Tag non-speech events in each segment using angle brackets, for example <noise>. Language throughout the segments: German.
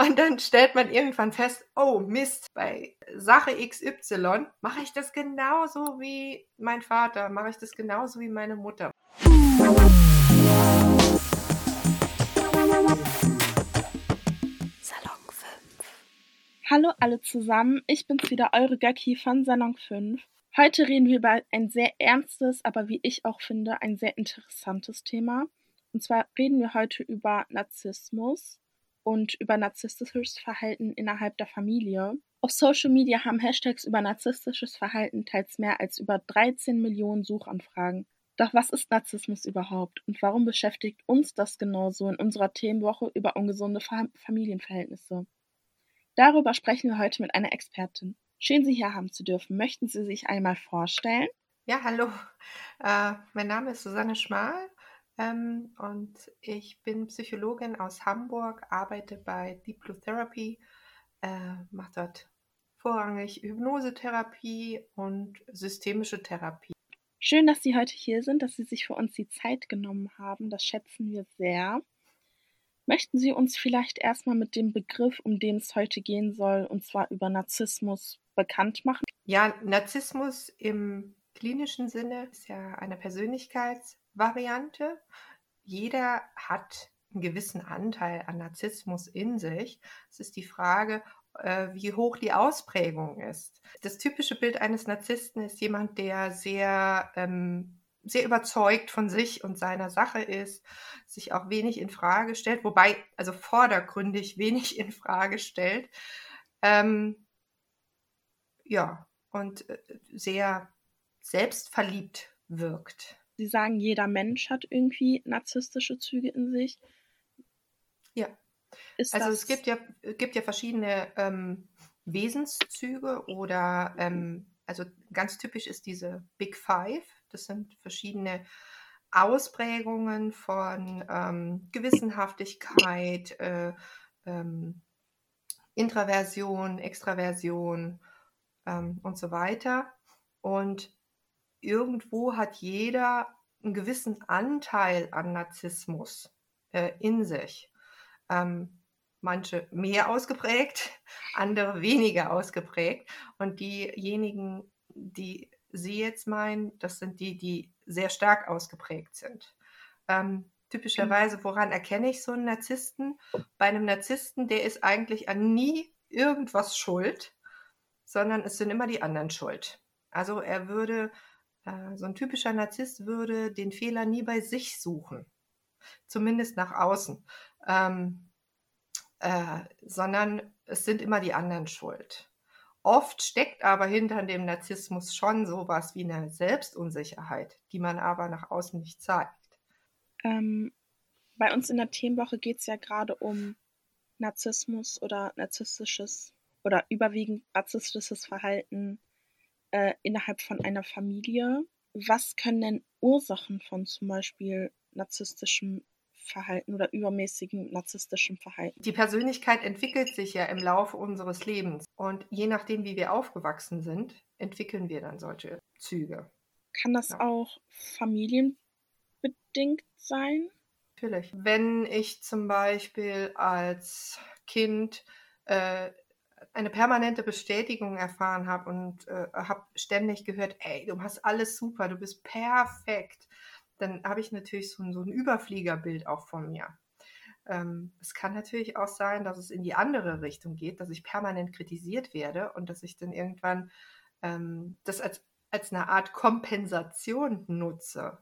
Und dann stellt man irgendwann fest, oh Mist, bei Sache XY mache ich das genauso wie mein Vater, mache ich das genauso wie meine Mutter. Salon 5. Hallo alle zusammen, ich bin's wieder, eure Göcki von Salon 5. Heute reden wir über ein sehr ernstes, aber wie ich auch finde, ein sehr interessantes Thema. Und zwar reden wir heute über Narzissmus und über narzisstisches Verhalten innerhalb der Familie. Auf Social Media haben Hashtags über narzisstisches Verhalten teils mehr als über 13 Millionen Suchanfragen. Doch was ist Narzissmus überhaupt und warum beschäftigt uns das genauso in unserer Themenwoche über ungesunde Familienverhältnisse? Darüber sprechen wir heute mit einer Expertin. Schön, Sie hier haben zu dürfen. Möchten Sie sich einmal vorstellen? Ja, hallo. Äh, mein Name ist Susanne Schmal ähm, und ich bin Psychologin aus Hamburg, arbeite bei Deep Blue Therapy, äh, mache dort vorrangig Hypnosetherapie und systemische Therapie. Schön, dass Sie heute hier sind, dass Sie sich für uns die Zeit genommen haben. Das schätzen wir sehr. Möchten Sie uns vielleicht erstmal mit dem Begriff, um den es heute gehen soll, und zwar über Narzissmus, bekannt machen? Ja, Narzissmus im klinischen Sinne ist ja eine Persönlichkeitsvariante. Jeder hat einen gewissen Anteil an Narzissmus in sich. Es ist die Frage, äh, wie hoch die Ausprägung ist. Das typische Bild eines Narzissten ist jemand, der sehr, ähm, sehr überzeugt von sich und seiner Sache ist, sich auch wenig in Frage stellt, wobei also vordergründig <laughs> wenig in Frage stellt. Ähm, ja, und äh, sehr selbstverliebt wirkt. Sie sagen, jeder Mensch hat irgendwie narzisstische Züge in sich. Ja. Ist also es gibt ja, gibt ja verschiedene ähm, Wesenszüge oder ähm, also ganz typisch ist diese Big Five. Das sind verschiedene Ausprägungen von ähm, Gewissenhaftigkeit, äh, ähm, Intraversion, Extraversion ähm, und so weiter. Und irgendwo hat jeder einen gewissen Anteil an Narzissmus äh, in sich. Ähm, manche mehr ausgeprägt, <laughs> andere weniger ausgeprägt. Und diejenigen, die Sie jetzt meinen, das sind die, die sehr stark ausgeprägt sind. Ähm, typischerweise, woran erkenne ich so einen Narzissten? Bei einem Narzissten, der ist eigentlich an nie irgendwas schuld, sondern es sind immer die anderen schuld. Also er würde, äh, so ein typischer Narzisst würde den Fehler nie bei sich suchen, zumindest nach außen. Ähm, äh, sondern es sind immer die anderen schuld. Oft steckt aber hinter dem Narzissmus schon sowas wie eine Selbstunsicherheit, die man aber nach außen nicht zeigt. Ähm, bei uns in der Themenwoche geht es ja gerade um Narzissmus oder narzisstisches oder überwiegend narzisstisches Verhalten äh, innerhalb von einer Familie. Was können denn Ursachen von zum Beispiel narzisstischem Verhalten oder übermäßigem narzisstischem Verhalten. Die Persönlichkeit entwickelt sich ja im Laufe unseres Lebens und je nachdem, wie wir aufgewachsen sind, entwickeln wir dann solche Züge. Kann das ja. auch familienbedingt sein? Natürlich. Wenn ich zum Beispiel als Kind äh, eine permanente Bestätigung erfahren habe und äh, habe ständig gehört, ey, du machst alles super, du bist perfekt, dann habe ich natürlich so ein, so ein Überfliegerbild auch von mir. Ähm, es kann natürlich auch sein, dass es in die andere Richtung geht, dass ich permanent kritisiert werde und dass ich dann irgendwann ähm, das als, als eine Art Kompensation nutze.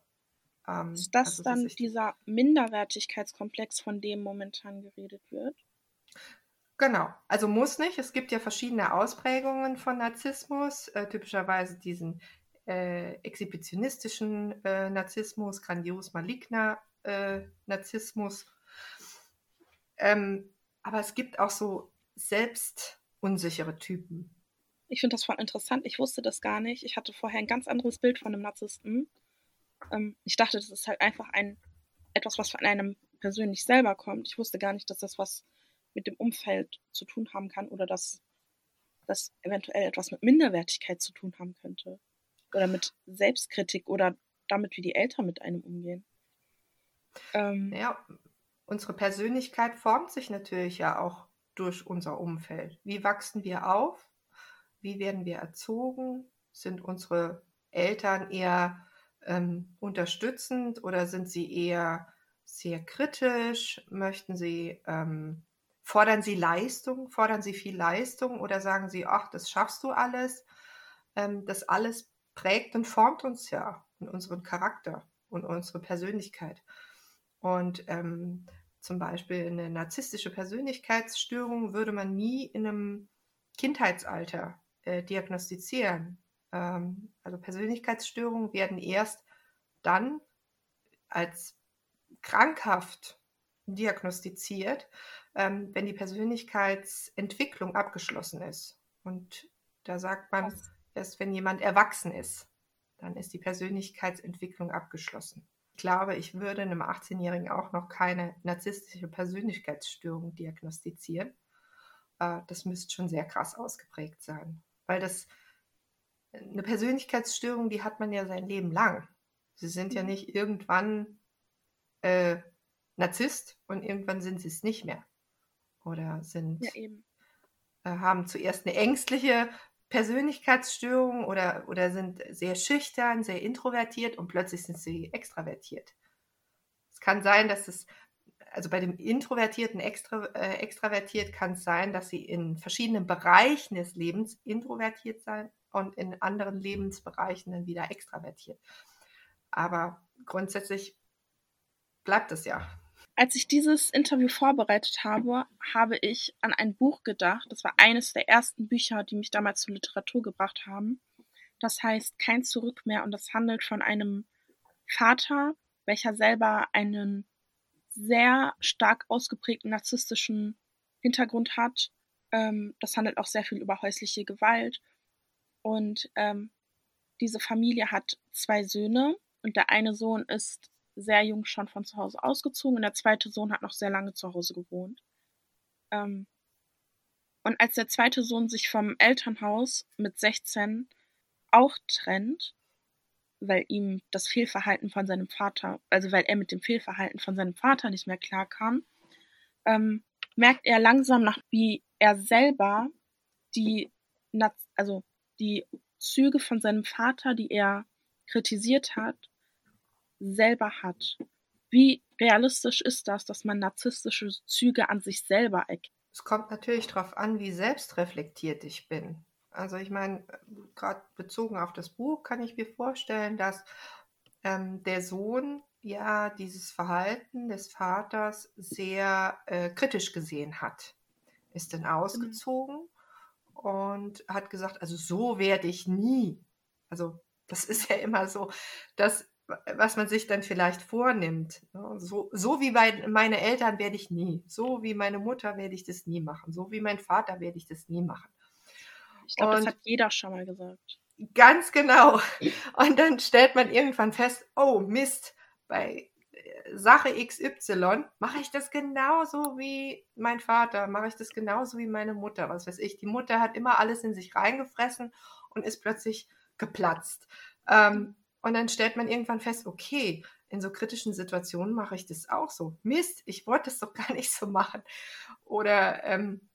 Ähm, ist das also, dann dieser Minderwertigkeitskomplex, von dem momentan geredet wird? Genau, also muss nicht. Es gibt ja verschiedene Ausprägungen von Narzissmus, äh, typischerweise diesen äh, exhibitionistischen äh, Narzissmus, grandios maligner äh, Narzissmus. Ähm, aber es gibt auch so selbstunsichere Typen. Ich finde das voll interessant. Ich wusste das gar nicht. Ich hatte vorher ein ganz anderes Bild von einem Narzissten. Ähm, ich dachte, das ist halt einfach ein etwas, was von einem persönlich selber kommt. Ich wusste gar nicht, dass das was mit dem Umfeld zu tun haben kann oder dass das eventuell etwas mit Minderwertigkeit zu tun haben könnte oder mit Selbstkritik oder damit, wie die Eltern mit einem umgehen. Ähm, ja, unsere Persönlichkeit formt sich natürlich ja auch durch unser Umfeld. Wie wachsen wir auf? Wie werden wir erzogen? Sind unsere Eltern eher ähm, unterstützend oder sind sie eher sehr kritisch? Möchten sie, ähm, fordern sie Leistung? Fordern sie viel Leistung oder sagen sie, ach, das schaffst du alles? Ähm, das alles prägt und formt uns ja und unseren Charakter und unsere Persönlichkeit. Und ähm, zum Beispiel eine narzisstische Persönlichkeitsstörung würde man nie in einem Kindheitsalter äh, diagnostizieren. Ähm, also Persönlichkeitsstörungen werden erst dann als krankhaft diagnostiziert, ähm, wenn die Persönlichkeitsentwicklung abgeschlossen ist. Und da sagt man, erst wenn jemand erwachsen ist, dann ist die Persönlichkeitsentwicklung abgeschlossen. Ich glaube, ich würde einem 18-Jährigen auch noch keine narzisstische Persönlichkeitsstörung diagnostizieren. Äh, das müsste schon sehr krass ausgeprägt sein, weil das eine Persönlichkeitsstörung, die hat man ja sein Leben lang. Sie sind ja mhm. nicht irgendwann äh, Narzisst und irgendwann sind sie es nicht mehr. Oder sind ja, äh, haben zuerst eine ängstliche Persönlichkeitsstörung oder, oder sind sehr schüchtern, sehr introvertiert und plötzlich sind sie extravertiert. Es kann sein, dass es, also bei dem Introvertierten extra, äh, extravertiert kann es sein, dass sie in verschiedenen Bereichen des Lebens introvertiert sein und in anderen Lebensbereichen dann wieder extravertiert. Aber grundsätzlich bleibt es ja. Als ich dieses Interview vorbereitet habe, habe ich an ein Buch gedacht. Das war eines der ersten Bücher, die mich damals zur Literatur gebracht haben. Das heißt Kein Zurück mehr und das handelt von einem Vater, welcher selber einen sehr stark ausgeprägten narzisstischen Hintergrund hat. Ähm, das handelt auch sehr viel über häusliche Gewalt. Und ähm, diese Familie hat zwei Söhne und der eine Sohn ist sehr jung schon von zu Hause ausgezogen und der zweite Sohn hat noch sehr lange zu Hause gewohnt. Ähm, und als der zweite Sohn sich vom Elternhaus mit 16 auch trennt, weil ihm das Fehlverhalten von seinem Vater, also weil er mit dem Fehlverhalten von seinem Vater nicht mehr klarkam, ähm, merkt er langsam nach, wie er selber die, also die Züge von seinem Vater, die er kritisiert hat, selber hat. Wie realistisch ist das, dass man narzisstische Züge an sich selber erkennt? Es kommt natürlich darauf an, wie selbstreflektiert ich bin. Also ich meine, gerade bezogen auf das Buch kann ich mir vorstellen, dass ähm, der Sohn ja dieses Verhalten des Vaters sehr äh, kritisch gesehen hat. Ist dann ausgezogen mhm. und hat gesagt, also so werde ich nie. Also das <laughs> ist ja immer so, dass was man sich dann vielleicht vornimmt. Ne? So, so wie bei, meine Eltern werde ich nie. So wie meine Mutter werde ich das nie machen. So wie mein Vater werde ich das nie machen. Ich glaube, das hat jeder schon mal gesagt. Ganz genau. Und dann stellt man irgendwann fest, oh Mist, bei äh, Sache XY mache ich das genauso wie mein Vater, mache ich das genauso wie meine Mutter, was weiß ich. Die Mutter hat immer alles in sich reingefressen und ist plötzlich geplatzt. Ähm, und dann stellt man irgendwann fest, okay, in so kritischen Situationen mache ich das auch so. Mist, ich wollte das doch <laughs> gar nicht so machen. Oder ähm,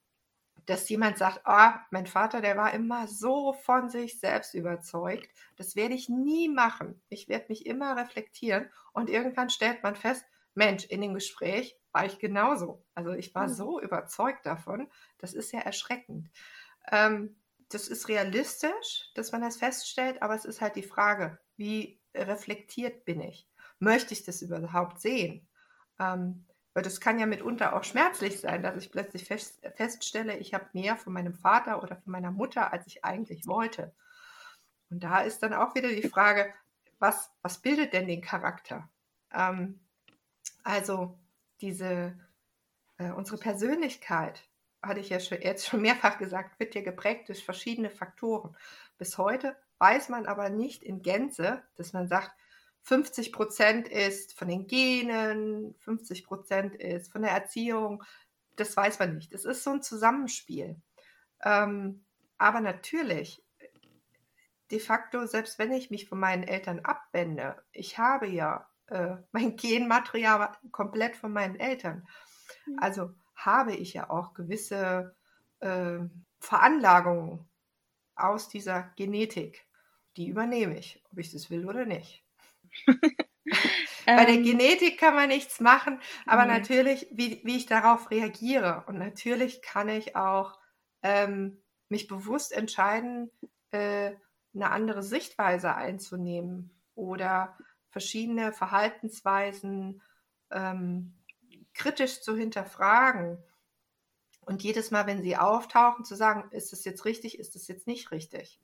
dass jemand sagt, ah, oh, mein Vater, der war immer so von sich selbst überzeugt, das werde ich nie machen. Ich werde mich immer reflektieren und irgendwann stellt man fest, Mensch, in dem Gespräch war ich genauso. Also ich war mhm. so überzeugt davon, das ist ja erschreckend. Ähm, das ist realistisch, dass man das feststellt, aber es ist halt die Frage, wie reflektiert bin ich? Möchte ich das überhaupt sehen? Ähm, weil das kann ja mitunter auch schmerzlich sein, dass ich plötzlich fest, feststelle, ich habe mehr von meinem Vater oder von meiner Mutter, als ich eigentlich wollte. Und da ist dann auch wieder die Frage, was, was bildet denn den Charakter? Ähm, also diese, äh, unsere Persönlichkeit, hatte ich ja schon, jetzt schon mehrfach gesagt, wird ja geprägt durch verschiedene Faktoren. Bis heute weiß man aber nicht in Gänze, dass man sagt, 50 Prozent ist von den Genen, 50 Prozent ist von der Erziehung. Das weiß man nicht. Es ist so ein Zusammenspiel. Ähm, aber natürlich, de facto, selbst wenn ich mich von meinen Eltern abwende, ich habe ja äh, <laughs> mein Genmaterial komplett von meinen Eltern. Mhm. Also habe ich ja auch gewisse äh, Veranlagungen aus dieser Genetik. Die übernehme ich, ob ich das will oder nicht. <laughs> Bei der ähm. Genetik kann man nichts machen, aber nee. natürlich, wie, wie ich darauf reagiere. Und natürlich kann ich auch ähm, mich bewusst entscheiden, äh, eine andere Sichtweise einzunehmen oder verschiedene Verhaltensweisen ähm, kritisch zu hinterfragen. Und jedes Mal, wenn sie auftauchen, zu sagen, ist das jetzt richtig, ist das jetzt nicht richtig.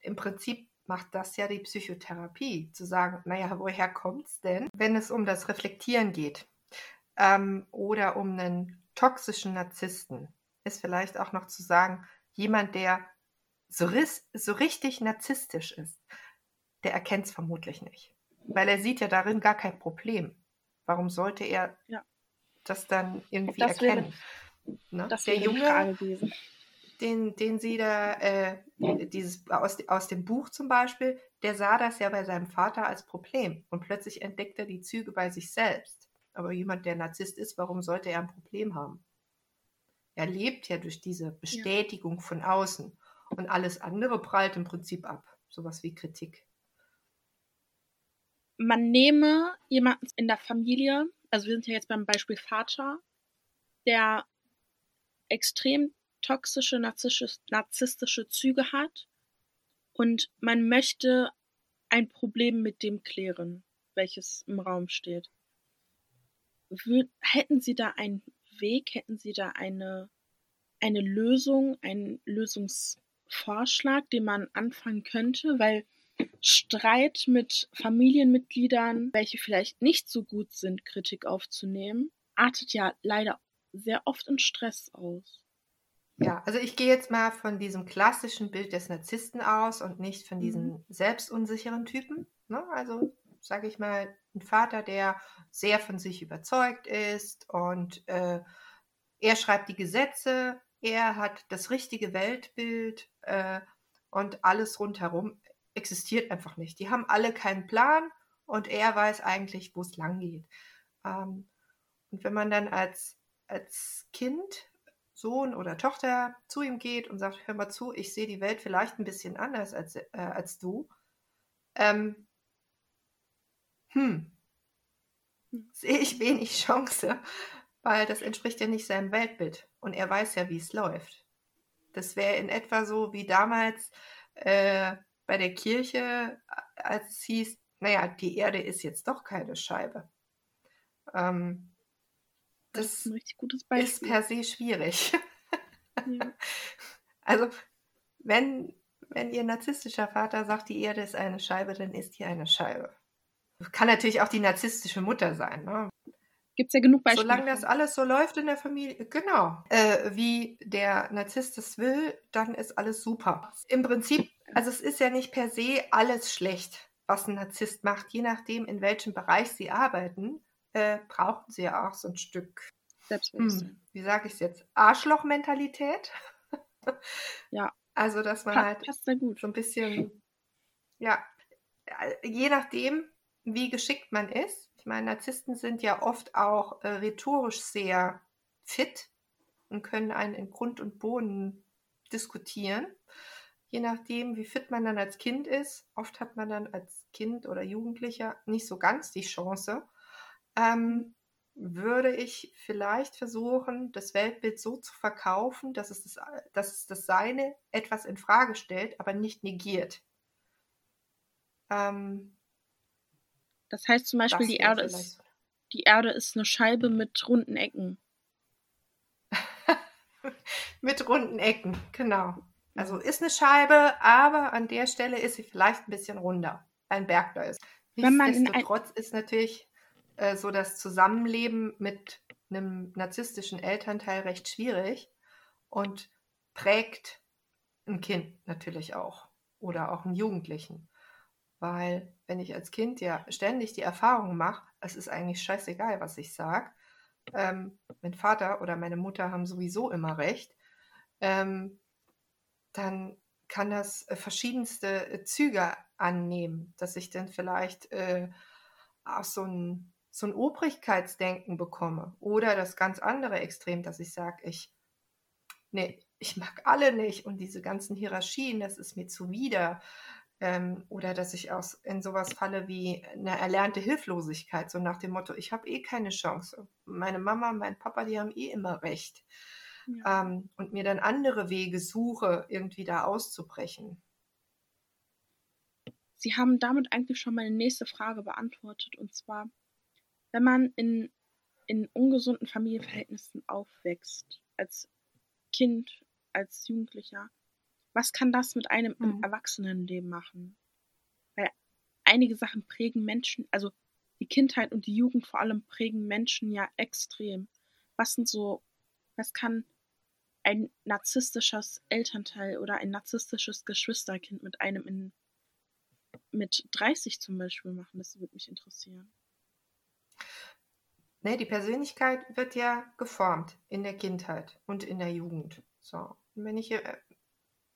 Im Prinzip macht das ja die Psychotherapie, zu sagen, naja, woher kommt es denn, wenn es um das Reflektieren geht ähm, oder um einen toxischen Narzissten, ist vielleicht auch noch zu sagen, jemand, der so, so richtig narzisstisch ist, der erkennt es vermutlich nicht, weil er sieht ja darin gar kein Problem. Warum sollte er ja. das dann irgendwie das erkennen? Wäre, ne? Das der Junge, den, den sie da, äh, dieses, aus, aus dem Buch zum Beispiel, der sah das ja bei seinem Vater als Problem und plötzlich entdeckt er die Züge bei sich selbst. Aber jemand, der Narzisst ist, warum sollte er ein Problem haben? Er lebt ja durch diese Bestätigung ja. von außen und alles andere prallt im Prinzip ab. Sowas wie Kritik. Man nehme jemanden in der Familie, also wir sind ja jetzt beim Beispiel Vater, der extrem toxische, narzisstische Züge hat und man möchte ein Problem mit dem klären, welches im Raum steht. Hätten Sie da einen Weg, hätten Sie da eine, eine Lösung, einen Lösungsvorschlag, den man anfangen könnte? Weil Streit mit Familienmitgliedern, welche vielleicht nicht so gut sind, Kritik aufzunehmen, artet ja leider sehr oft in Stress aus. Ja, also ich gehe jetzt mal von diesem klassischen Bild des Narzissten aus und nicht von diesen mhm. selbstunsicheren Typen. Ne? Also sage ich mal, ein Vater, der sehr von sich überzeugt ist und äh, er schreibt die Gesetze, er hat das richtige Weltbild äh, und alles rundherum existiert einfach nicht. Die haben alle keinen Plan und er weiß eigentlich, wo es lang geht. Ähm, und wenn man dann als, als Kind Sohn oder Tochter zu ihm geht und sagt, hör mal zu, ich sehe die Welt vielleicht ein bisschen anders als, äh, als du, ähm, hm, sehe ich wenig Chance, weil das entspricht ja nicht seinem Weltbild und er weiß ja, wie es läuft. Das wäre in etwa so wie damals äh, bei der Kirche, als es hieß, naja, die Erde ist jetzt doch keine Scheibe. Ähm, das, das ist ein richtig gutes Beispiel. Ist per se schwierig. <laughs> Ja. Also, wenn, wenn Ihr narzisstischer Vater sagt, die Erde ist eine Scheibe, dann ist hier eine Scheibe. Kann natürlich auch die narzisstische Mutter sein. Ne? Gibt es ja genug Beispiele. Solange das alles so läuft in der Familie, genau, äh, wie der Narzisst es will, dann ist alles super. Im Prinzip, also es ist ja nicht per se alles schlecht, was ein Narzisst macht, je nachdem, in welchem Bereich sie arbeiten äh, brauchten sie ja auch so ein Stück, hm, wie sage ich es jetzt, Arschloch-Mentalität. <laughs> ja. Also, dass man halt passt sehr gut. so ein bisschen, ja, je nachdem, wie geschickt man ist. Ich meine, Narzissten sind ja oft auch äh, rhetorisch sehr fit und können einen in Grund und Boden diskutieren. Je nachdem, wie fit man dann als Kind ist, oft hat man dann als Kind oder Jugendlicher nicht so ganz die Chance, ähm, würde ich vielleicht versuchen, das Weltbild so zu verkaufen, dass es das, dass es das Seine etwas in Frage stellt, aber nicht negiert. Ähm, das heißt zum Beispiel, die Erde, ist, die Erde ist eine Scheibe mit runden Ecken. <laughs> mit runden Ecken, genau. Also ist eine Scheibe, aber an der Stelle ist sie vielleicht ein bisschen runder, ein Berg da ist. Nichtsdestotrotz ist natürlich äh, so das Zusammenleben mit einem narzisstischen Elternteil recht schwierig und prägt ein Kind natürlich auch oder auch einen Jugendlichen. Weil wenn ich als Kind ja ständig die Erfahrung mache, es ist eigentlich scheißegal, was ich sage, ähm, mein Vater oder meine Mutter haben sowieso immer recht, ähm, dann kann das äh, verschiedenste äh, Züge annehmen, dass ich dann vielleicht äh, auch so ein so ein Obrigkeitsdenken bekomme oder das ganz andere Extrem, dass ich sage, ich, nee, ich mag alle nicht und diese ganzen Hierarchien, das ist mir zuwider. Ähm, oder dass ich aus, in sowas falle wie eine erlernte Hilflosigkeit, so nach dem Motto, ich habe eh keine Chance. Meine Mama, mein Papa, die haben eh immer recht. Ja. Ähm, und mir dann andere Wege suche, irgendwie da auszubrechen. Sie haben damit eigentlich schon meine nächste Frage beantwortet. Und zwar, wenn man in, in ungesunden Familienverhältnissen aufwächst, als Kind, als Jugendlicher, was kann das mit einem mhm. im Erwachsenenleben machen? Weil einige Sachen prägen Menschen, also die Kindheit und die Jugend vor allem prägen Menschen ja extrem. Was sind so, was kann ein narzisstisches Elternteil oder ein narzisstisches Geschwisterkind mit einem in mit 30 zum Beispiel machen? Das würde mich interessieren. Nee, die Persönlichkeit wird ja geformt in der Kindheit und in der Jugend. So, wenn ich, äh,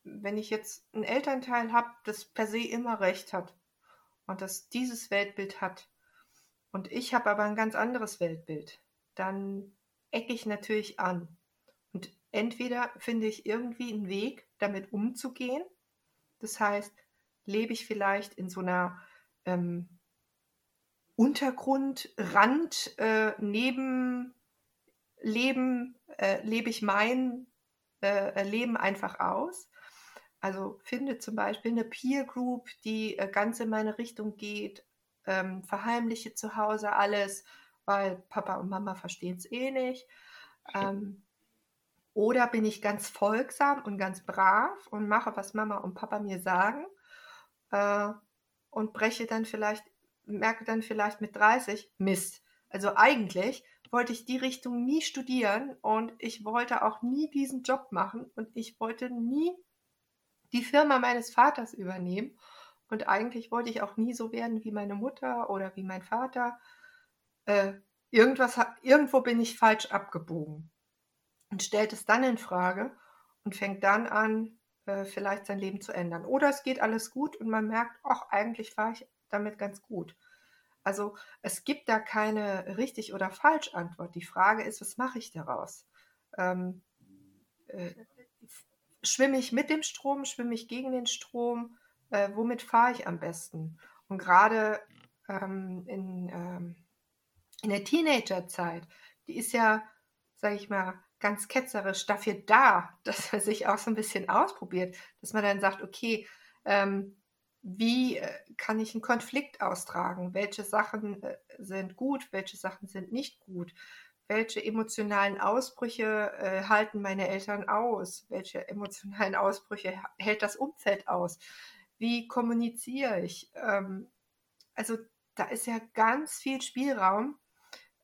wenn ich jetzt ein Elternteil habe, das per se immer recht hat und das dieses Weltbild hat und ich habe aber ein ganz anderes Weltbild, dann ecke ich natürlich an. Und entweder finde ich irgendwie einen Weg, damit umzugehen. Das heißt, lebe ich vielleicht in so einer ähm, Untergrundrand, äh, Nebenleben, äh, lebe ich mein äh, Leben einfach aus. Also finde zum Beispiel eine Peer Group, die äh, ganz in meine Richtung geht, ähm, verheimliche zu Hause alles, weil Papa und Mama verstehen es eh nicht. Ähm, oder bin ich ganz folgsam und ganz brav und mache, was Mama und Papa mir sagen äh, und breche dann vielleicht, merke dann vielleicht mit 30, Mist. Also eigentlich wollte ich die Richtung nie studieren und ich wollte auch nie diesen Job machen und ich wollte nie die Firma meines Vaters übernehmen. Und eigentlich wollte ich auch nie so werden wie meine Mutter oder wie mein Vater. Äh, irgendwas, irgendwo bin ich falsch abgebogen und stellt es dann in Frage und fängt dann an, äh, vielleicht sein Leben zu ändern. Oder es geht alles gut und man merkt, ach, eigentlich fahre ich damit ganz gut. Also es gibt da keine richtig oder falsch Antwort. Die Frage ist, was mache ich daraus? Ähm, äh, schwimme ich mit dem Strom, schwimme ich gegen den Strom? Äh, womit fahre ich am besten? Und gerade ähm, in, ähm, in der Teenagerzeit, die ist ja, sage ich mal, ganz ketzerisch dafür da, <laughs> dass man sich auch so ein bisschen ausprobiert, dass man dann sagt, okay, ähm, wie äh, kann ich einen Konflikt austragen? Welche Sachen äh, sind gut, welche Sachen sind nicht gut? Welche emotionalen Ausbrüche äh, halten meine Eltern aus? Welche emotionalen Ausbrüche hält das Umfeld aus? Wie kommuniziere ich? Ähm, also da ist ja ganz viel Spielraum,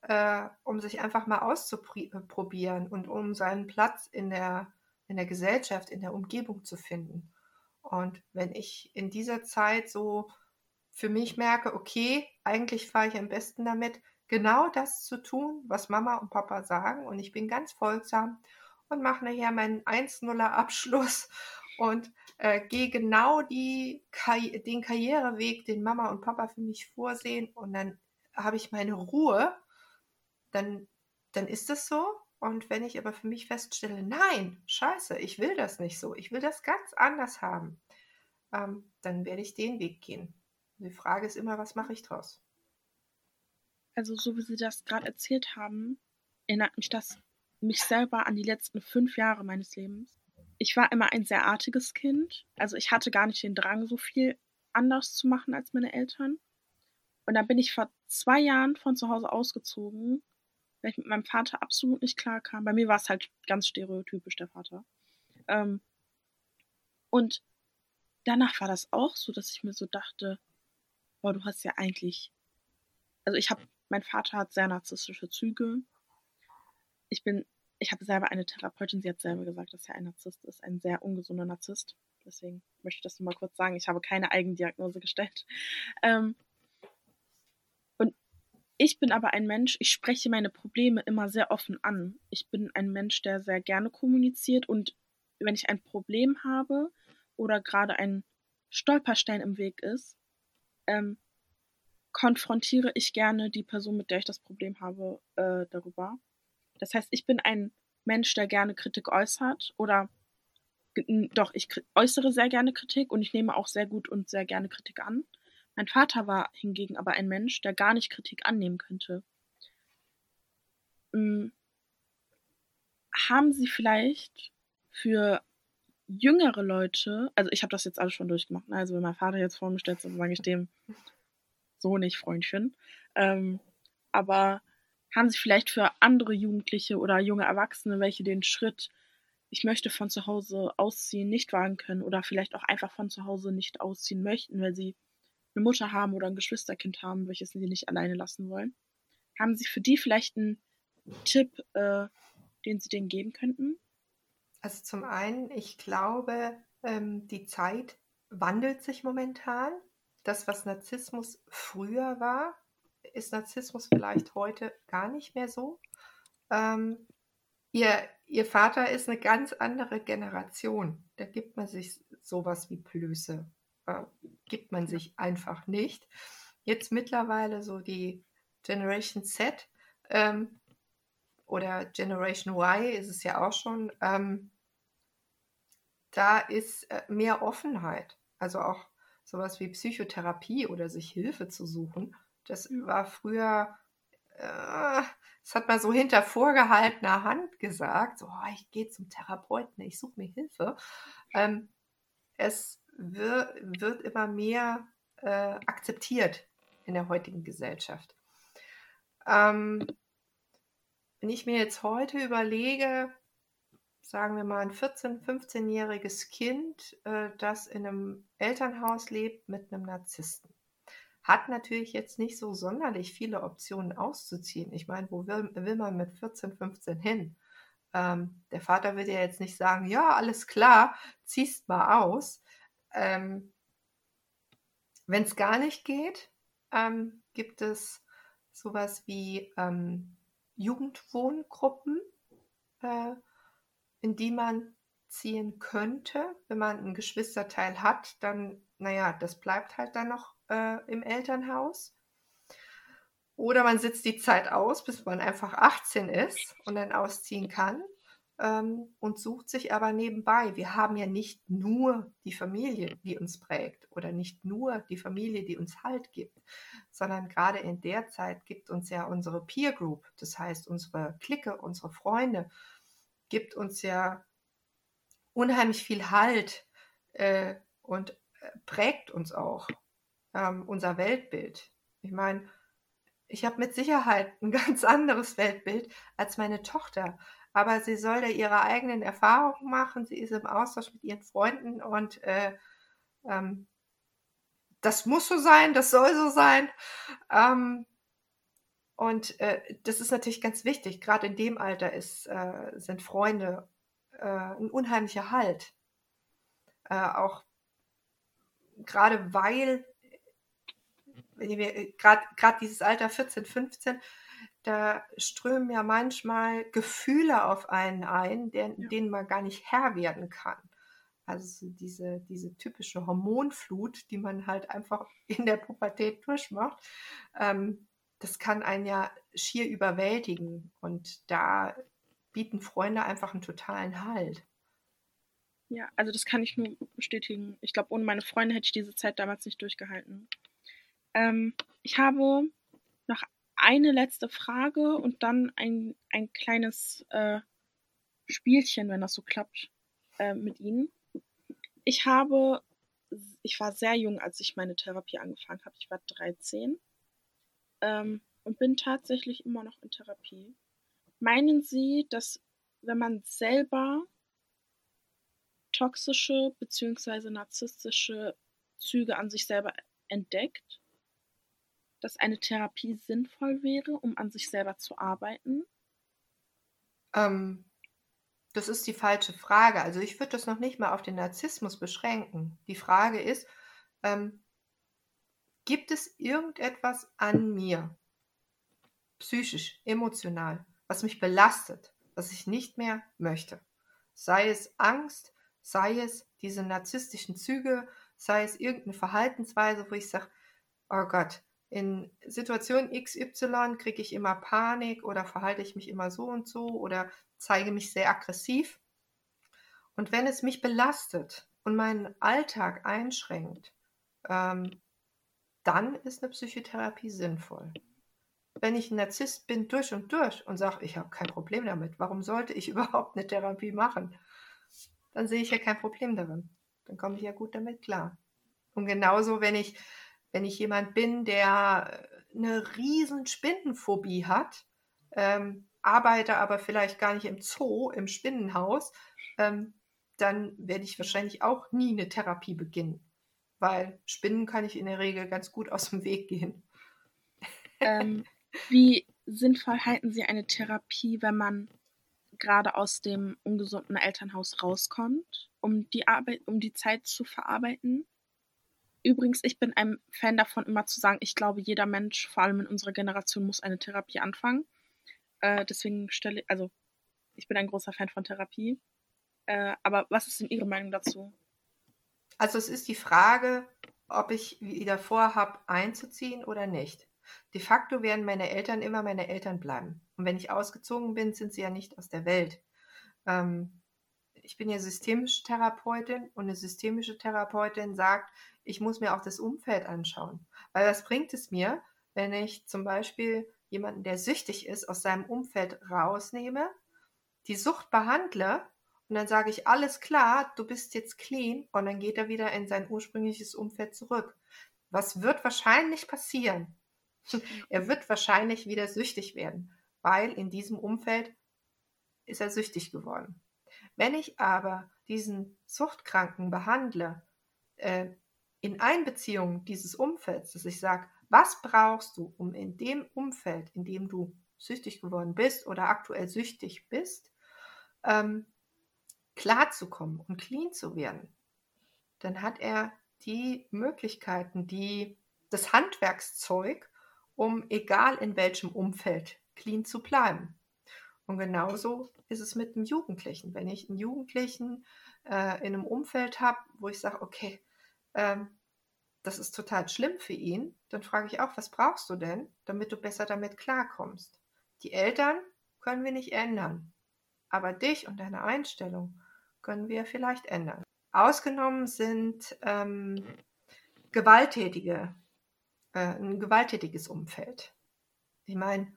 äh, um sich einfach mal auszuprobieren und um seinen Platz in der, in der Gesellschaft, in der Umgebung zu finden. Und wenn ich in dieser Zeit so für mich merke, okay, eigentlich fahre ich am besten damit, genau das zu tun, was Mama und Papa sagen. Und ich bin ganz folgsam und mache nachher meinen 1-0er Abschluss <laughs> und äh, gehe genau die, den Karriereweg, den Mama und Papa für mich vorsehen. Und dann habe ich meine Ruhe dann, dann ist es so. Und wenn ich aber für mich feststelle, nein, scheiße, ich will das nicht so, ich will das ganz anders haben, ähm, dann werde ich den Weg gehen. Die Frage ist immer, was mache ich draus? Also so wie Sie das gerade erzählt haben, erinnert mich das mich selber an die letzten fünf Jahre meines Lebens. Ich war immer ein sehr artiges Kind. Also ich hatte gar nicht den Drang, so viel anders zu machen als meine Eltern. Und dann bin ich vor zwei Jahren von zu Hause ausgezogen weil ich mit meinem Vater absolut nicht klar kam. Bei mir war es halt ganz stereotypisch der Vater. Ähm, und danach war das auch so, dass ich mir so dachte, boah, du hast ja eigentlich, also ich habe, mein Vater hat sehr narzisstische Züge. Ich bin, ich habe selber eine Therapeutin, sie hat selber gesagt, dass er ein Narzisst ist, ein sehr ungesunder Narzisst. Deswegen möchte ich das nur mal kurz sagen. Ich habe keine Eigendiagnose gestellt. Ähm, ich bin aber ein Mensch, ich spreche meine Probleme immer sehr offen an. Ich bin ein Mensch, der sehr gerne kommuniziert und wenn ich ein Problem habe oder gerade ein Stolperstein im Weg ist, ähm, konfrontiere ich gerne die Person, mit der ich das Problem habe, äh, darüber. Das heißt, ich bin ein Mensch, der gerne Kritik äußert oder doch, ich äußere sehr gerne Kritik und ich nehme auch sehr gut und sehr gerne Kritik an. Mein Vater war hingegen aber ein Mensch, der gar nicht Kritik annehmen könnte. Hm. Haben Sie vielleicht für jüngere Leute, also ich habe das jetzt alles schon durchgemacht, ne? also wenn mein Vater jetzt vor mir steht, dann sage ich dem so nicht, Freundchen. Ähm, aber haben Sie vielleicht für andere Jugendliche oder junge Erwachsene, welche den Schritt, ich möchte von zu Hause ausziehen, nicht wagen können oder vielleicht auch einfach von zu Hause nicht ausziehen möchten, weil sie eine Mutter haben oder ein Geschwisterkind haben, welches sie nicht alleine lassen wollen? Haben Sie für die vielleicht einen Tipp, äh, den Sie denen geben könnten? Also zum einen, ich glaube, ähm, die Zeit wandelt sich momentan. Das, was Narzissmus früher war, ist Narzissmus vielleicht heute gar nicht mehr so. Ähm, ihr, ihr Vater ist eine ganz andere Generation. Da gibt man sich sowas wie Plöße. Äh, gibt man sich einfach nicht. Jetzt mittlerweile so die Generation Z ähm, oder Generation Y ist es ja auch schon. Ähm, da ist äh, mehr Offenheit. Also auch sowas wie Psychotherapie oder sich Hilfe zu suchen. Das war früher, äh, das hat man so hinter vorgehaltener Hand gesagt, so, oh, ich gehe zum Therapeuten, ich suche mir Hilfe. Ähm, es wird, wird immer mehr äh, akzeptiert in der heutigen Gesellschaft. Ähm, wenn ich mir jetzt heute überlege, sagen wir mal, ein 14-, 15-jähriges Kind, äh, das in einem Elternhaus lebt mit einem Narzissten. Hat natürlich jetzt nicht so sonderlich viele Optionen auszuziehen. Ich meine, wo will, will man mit 14, 15 hin? Ähm, der Vater wird ja jetzt nicht sagen, ja, alles klar, ziehst mal aus. Ähm, Wenn es gar nicht geht, ähm, gibt es sowas wie ähm, Jugendwohngruppen. Äh, in die man ziehen könnte. Wenn man ein Geschwisterteil hat, dann, naja, das bleibt halt dann noch äh, im Elternhaus. Oder man sitzt die Zeit aus, bis man einfach 18 ist und dann ausziehen kann ähm, und sucht sich aber nebenbei. Wir haben ja nicht nur die Familie, die uns prägt oder nicht nur die Familie, die uns Halt gibt, sondern gerade in der Zeit gibt uns ja unsere Peer Group, das heißt unsere Clique, unsere Freunde, gibt uns ja unheimlich viel Halt äh, und äh, prägt uns auch ähm, unser Weltbild. Ich meine, ich habe mit Sicherheit ein <laughs> ganz anderes Weltbild als meine Tochter, aber sie soll da ihre eigenen Erfahrungen machen. Sie ist im Austausch mit ihren Freunden und äh, ähm, das muss so sein, das soll so sein. Ähm, und äh, das ist natürlich ganz wichtig. Gerade in dem Alter ist, äh, sind Freunde äh, ein unheimlicher Halt. Äh, auch gerade weil, gerade dieses Alter 14, 15, da strömen ja manchmal Gefühle auf einen ein, der, ja. denen man gar nicht Herr werden kann. Also diese, diese typische Hormonflut, die man halt einfach <laughs> in der Pubertät durchmacht. Ähm, das kann einen ja schier überwältigen. Und da bieten Freunde einfach einen totalen Halt. Ja, also das kann ich nur bestätigen. Ich glaube, ohne meine Freunde hätte ich diese Zeit damals nicht durchgehalten. Ähm, ich habe noch eine letzte Frage und dann ein, ein kleines äh, Spielchen, wenn das so klappt, äh, mit Ihnen. Ich habe, ich war sehr jung, als ich meine Therapie angefangen habe. Ich war 13 ähm, und bin tatsächlich immer noch in Therapie. Meinen Sie, dass wenn man selber toxische bzw. narzisstische Züge an sich selber entdeckt, dass eine Therapie sinnvoll wäre, um an sich selber zu arbeiten? Ähm, das ist die falsche Frage. Also ich würde das noch nicht mal auf den Narzissmus beschränken. Die Frage ist, ähm, Gibt es irgendetwas an mir, psychisch, emotional, was mich belastet, was ich nicht mehr möchte? Sei es Angst, sei es diese narzisstischen Züge, sei es irgendeine Verhaltensweise, wo ich sage, oh Gott, in Situation XY kriege ich immer Panik oder verhalte ich mich immer so und so oder zeige mich sehr aggressiv. Und wenn es mich belastet und meinen Alltag einschränkt, ähm, dann ist eine Psychotherapie sinnvoll. Wenn ich ein Narzisst bin durch und durch und sage, ich habe kein Problem damit, warum sollte ich <laughs> überhaupt eine Therapie machen? Dann sehe ich ja kein Problem darin. Dann komme ich ja gut damit klar. Und genauso, wenn ich, wenn ich jemand bin, der eine riesen Spinnenphobie hat, ähm, arbeite aber vielleicht gar nicht im Zoo, im Spinnenhaus, ähm, dann werde ich wahrscheinlich auch nie eine Therapie beginnen weil Spinnen kann ich in der Regel ganz gut aus dem Weg gehen. Ähm, <laughs> wie sinnvoll halten Sie eine Therapie, wenn man gerade aus dem ungesunden Elternhaus rauskommt, um die Arbeit, um die Zeit zu verarbeiten? Übrigens, ich bin ein Fan davon, immer zu sagen, ich glaube, jeder Mensch, vor allem in unserer Generation, muss eine Therapie anfangen. Äh, deswegen stelle ich, also ich bin ein großer Fan von Therapie. Äh, aber was ist denn Ihre Meinung dazu? Also es ist die Frage, ob ich wieder vorhabe, einzuziehen oder nicht. De facto werden meine Eltern immer meine Eltern bleiben. Und wenn ich ausgezogen bin, sind sie ja nicht aus der Welt. Ähm, ich bin ja systemische Therapeutin und eine systemische Therapeutin sagt, ich muss mir auch das Umfeld anschauen. Weil was bringt es mir, wenn ich zum Beispiel jemanden, der süchtig ist, aus seinem Umfeld rausnehme, die Sucht behandle und dann sage ich, alles klar, du bist jetzt clean. Und dann geht er wieder in sein ursprüngliches Umfeld zurück. Was wird wahrscheinlich passieren? <laughs> er wird wahrscheinlich wieder süchtig werden, weil in diesem Umfeld ist er süchtig geworden. Wenn ich aber diesen Suchtkranken behandle, äh, in Einbeziehung dieses Umfelds, dass ich sage, was brauchst du, um in dem Umfeld, in dem du süchtig geworden bist oder aktuell süchtig bist, ähm, klarzukommen und clean zu werden, dann hat er die Möglichkeiten, die, das Handwerkszeug, um egal in welchem Umfeld clean zu bleiben. Und genauso ist es mit einem Jugendlichen. Wenn ich einen Jugendlichen äh, in einem Umfeld habe, wo ich sage, okay, ähm, das ist total schlimm für ihn, dann frage ich auch, was brauchst du denn, damit du besser damit klarkommst? Die Eltern können wir nicht ändern, aber dich und deine Einstellung können wir vielleicht ändern. Ausgenommen sind ähm, gewalttätige, äh, ein gewalttätiges Umfeld. Ich meine,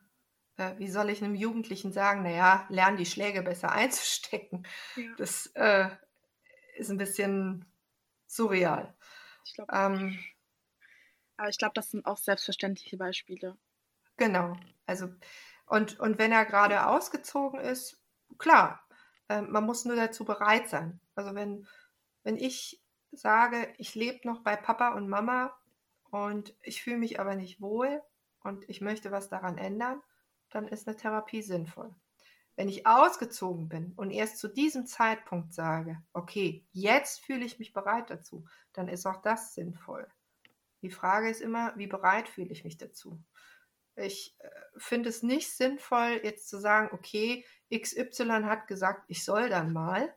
äh, wie soll ich einem Jugendlichen sagen, naja, lern die Schläge besser <laughs> einzustecken? Ja. Das äh, ist ein bisschen surreal. Ich glaub, ähm, aber ich glaube, das sind auch selbstverständliche Beispiele. Genau. Also, und, und wenn er gerade ausgezogen ist, klar, ähm, man muss nur dazu bereit sein. Also wenn, wenn ich sage, ich lebe noch bei Papa und Mama und ich fühle mich aber nicht wohl und ich möchte was daran ändern, dann ist eine Therapie sinnvoll. Wenn ich ausgezogen bin und erst zu diesem Zeitpunkt sage, okay, jetzt fühle ich mich bereit dazu, dann ist auch das sinnvoll. Die Frage ist immer, wie bereit fühle ich mich dazu? Ich äh, finde es nicht sinnvoll, jetzt zu sagen, okay, XY hat gesagt, ich soll dann mal.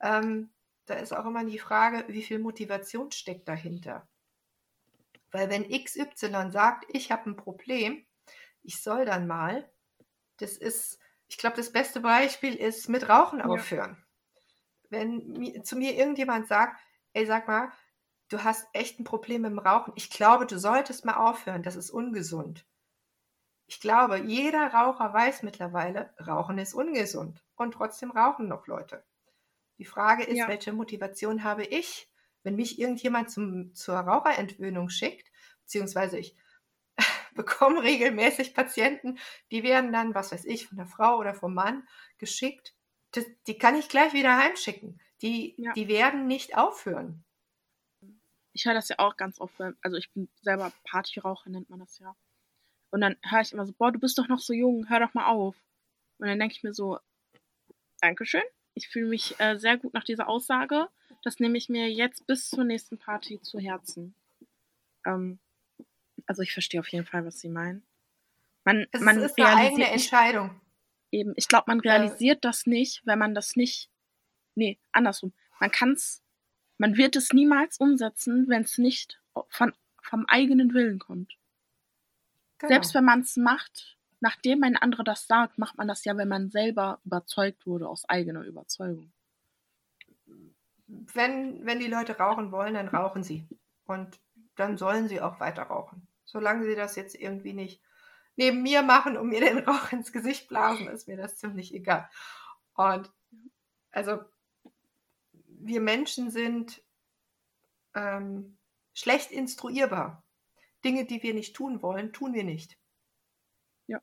Ähm, da ist auch immer die Frage, wie viel Motivation steckt dahinter. Weil wenn XY sagt, ich habe ein Problem, ich soll dann mal, das ist, ich glaube, das beste Beispiel ist mit Rauchen aufhören. Ja. Wenn mir, zu mir irgendjemand sagt, ey, sag mal, du hast echt ein Problem mit dem Rauchen, ich glaube, du solltest mal aufhören, das ist ungesund. Ich glaube, jeder Raucher weiß mittlerweile, Rauchen ist ungesund. Und trotzdem rauchen noch Leute. Die Frage ist, ja. welche Motivation habe ich, wenn mich irgendjemand zum, zur Raucherentwöhnung schickt, beziehungsweise ich <laughs> bekomme regelmäßig Patienten, die werden dann, was weiß ich, von der Frau oder vom Mann geschickt. Das, die kann ich gleich wieder heimschicken. Die, ja. die werden nicht aufhören. Ich höre das ja auch ganz oft, also ich bin selber Partyraucher, nennt man das ja. Und dann höre ich immer so, boah, du bist doch noch so jung, hör doch mal auf. Und dann denke ich mir so, Dankeschön. Ich fühle mich äh, sehr gut nach dieser Aussage. Das nehme ich mir jetzt bis zur nächsten Party zu Herzen. Ähm, also ich verstehe auf jeden Fall, was Sie meinen. Man, es man ist eine eigene Entscheidung. Eben, ich glaube, man realisiert äh, das nicht, wenn man das nicht. Nee, andersrum. Man kann es, man wird es niemals umsetzen, wenn es nicht von, vom eigenen Willen kommt. Genau. Selbst wenn man es macht, nachdem ein anderer das sagt, macht man das ja, wenn man selber überzeugt wurde aus eigener Überzeugung. Wenn, wenn die Leute rauchen wollen, dann rauchen sie. Und dann sollen sie auch weiter rauchen. Solange sie das jetzt irgendwie nicht neben mir machen und mir den Rauch ins Gesicht blasen, ist mir das ziemlich egal. Und also wir Menschen sind ähm, schlecht instruierbar. Dinge, die wir nicht tun wollen, tun wir nicht. Ja.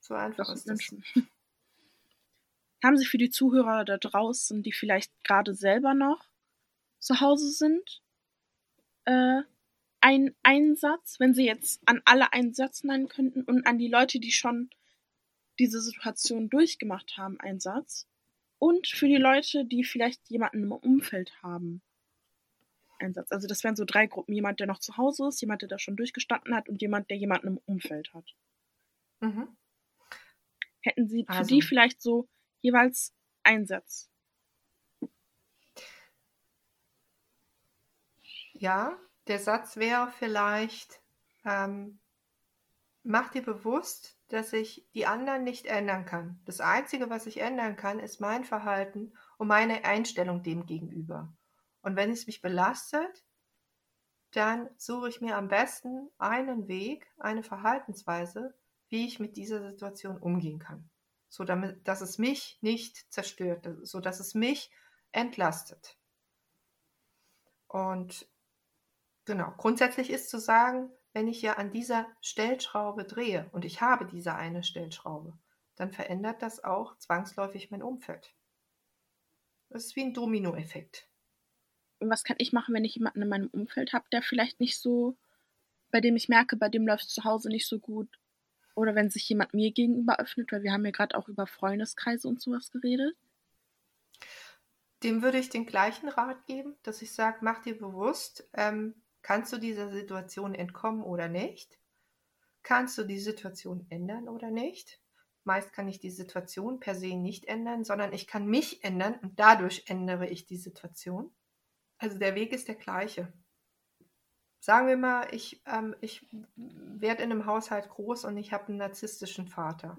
So einfach das ist das. <laughs> Haben Sie für die Zuhörer da draußen, die vielleicht gerade selber noch zu Hause sind, äh, einen Einsatz, wenn Sie jetzt an alle einen Satz nennen könnten und an die Leute, die schon diese Situation durchgemacht haben, einen Satz? Und für die Leute, die vielleicht jemanden im Umfeld haben, Einsatz. Also das wären so drei Gruppen. Jemand, der noch zu Hause ist, jemand, der da schon durchgestanden hat und jemand, der jemanden im Umfeld hat. Mhm. Hätten Sie für also. die vielleicht so jeweils Einsatz? Ja, der Satz wäre vielleicht, ähm, mach dir bewusst, dass ich die anderen nicht ändern kann. Das Einzige, was ich ändern kann, ist mein Verhalten und meine Einstellung dem gegenüber. Und wenn es mich belastet, dann suche ich mir am besten einen Weg, eine Verhaltensweise, wie ich mit dieser Situation umgehen kann. So damit, dass es mich nicht zerstört, so dass es mich entlastet. Und genau, grundsätzlich ist zu sagen, wenn ich ja an dieser Stellschraube drehe und ich habe diese eine Stellschraube, dann verändert das auch zwangsläufig mein Umfeld. Das ist wie ein Dominoeffekt was kann ich machen, wenn ich jemanden in meinem Umfeld habe, der vielleicht nicht so, bei dem ich merke, bei dem läuft es zu Hause nicht so gut. Oder wenn sich jemand mir gegenüber öffnet, weil wir haben ja gerade auch über Freundeskreise und sowas geredet. Dem würde ich den gleichen Rat geben, dass ich sage, mach dir bewusst, ähm, kannst du dieser Situation entkommen oder nicht? Kannst du die Situation ändern oder nicht? Meist kann ich die Situation per se nicht ändern, sondern ich kann mich ändern und dadurch ändere ich die Situation. Also der Weg ist der gleiche. Sagen wir mal, ich, ähm, ich werde in einem Haushalt groß und ich habe einen narzisstischen Vater.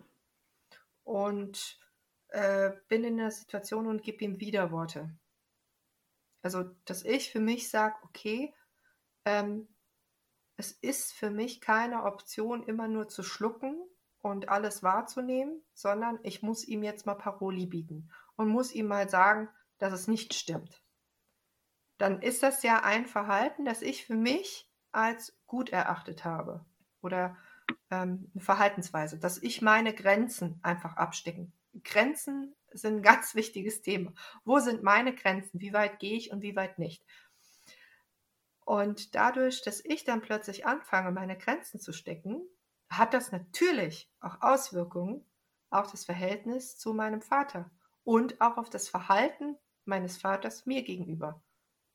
Und äh, bin in einer Situation und gebe ihm Widerworte. Also, dass ich für mich sage, okay, ähm, es ist für mich keine Option, immer nur zu schlucken und alles wahrzunehmen, sondern ich muss ihm jetzt mal Paroli bieten und muss ihm mal sagen, dass es nicht stimmt dann ist das ja ein Verhalten, das ich für mich als gut erachtet habe. Oder ähm, eine Verhaltensweise, dass ich meine Grenzen einfach abstecken. Grenzen sind ein <laughs> ganz wichtiges Thema. Wo sind meine Grenzen? Wie weit gehe ich und wie weit nicht? Und dadurch, dass ich dann plötzlich anfange, meine Grenzen zu stecken, hat das natürlich auch Auswirkungen auf das Verhältnis zu meinem Vater und auch auf das Verhalten meines Vaters mir gegenüber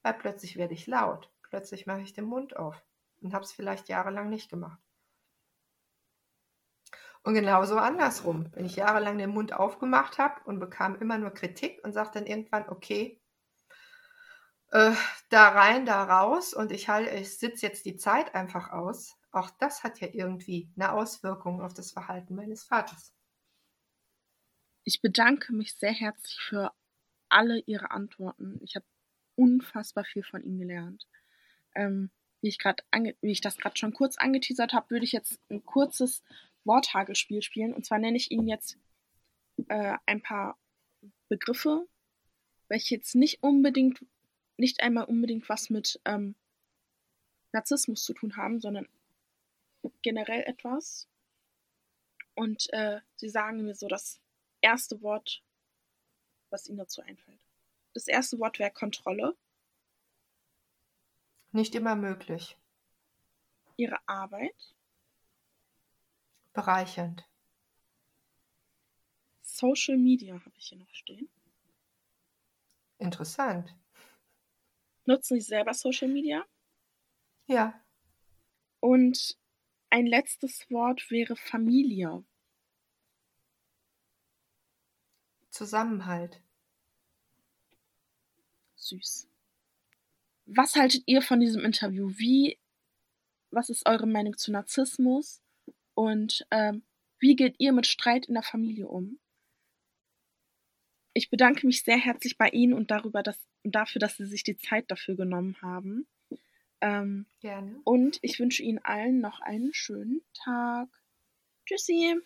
weil plötzlich werde ich laut, plötzlich mache ich den Mund auf und habe es vielleicht jahrelang nicht gemacht. Und genauso andersrum, wenn ich jahrelang den Mund aufgemacht habe und bekam immer nur Kritik und sagte dann irgendwann, okay, äh, da rein, da raus und ich, halt, ich sitze jetzt die Zeit einfach aus, auch das hat ja irgendwie eine Auswirkung auf das Verhalten meines Vaters. Ich bedanke mich sehr herzlich für alle Ihre Antworten. Ich habe unfassbar viel von ihm gelernt. Ähm, wie, ich wie ich das gerade schon kurz angeteasert habe, würde ich jetzt ein kurzes Worthagelspiel spielen. Und zwar nenne ich Ihnen jetzt äh, ein paar Begriffe, welche jetzt nicht unbedingt, nicht einmal unbedingt was mit ähm, Narzissmus zu tun haben, sondern generell etwas. Und äh, Sie sagen mir so das erste Wort, was Ihnen dazu einfällt. Das erste Wort wäre Kontrolle. Nicht immer möglich. Ihre Arbeit. Bereichernd. Social Media habe ich hier noch stehen. Interessant. Nutzen Sie selber Social Media? Ja. Und ein letztes Wort wäre Familie. Zusammenhalt süß. Was haltet ihr von diesem Interview? Wie, was ist eure Meinung zu Narzissmus? Und ähm, wie geht ihr mit Streit in der Familie um? Ich bedanke mich sehr herzlich bei Ihnen und darüber, dass, dafür, dass Sie sich die Zeit dafür genommen haben. Ähm, Gerne. Und ich wünsche Ihnen allen noch einen schönen Tag. Tschüssi.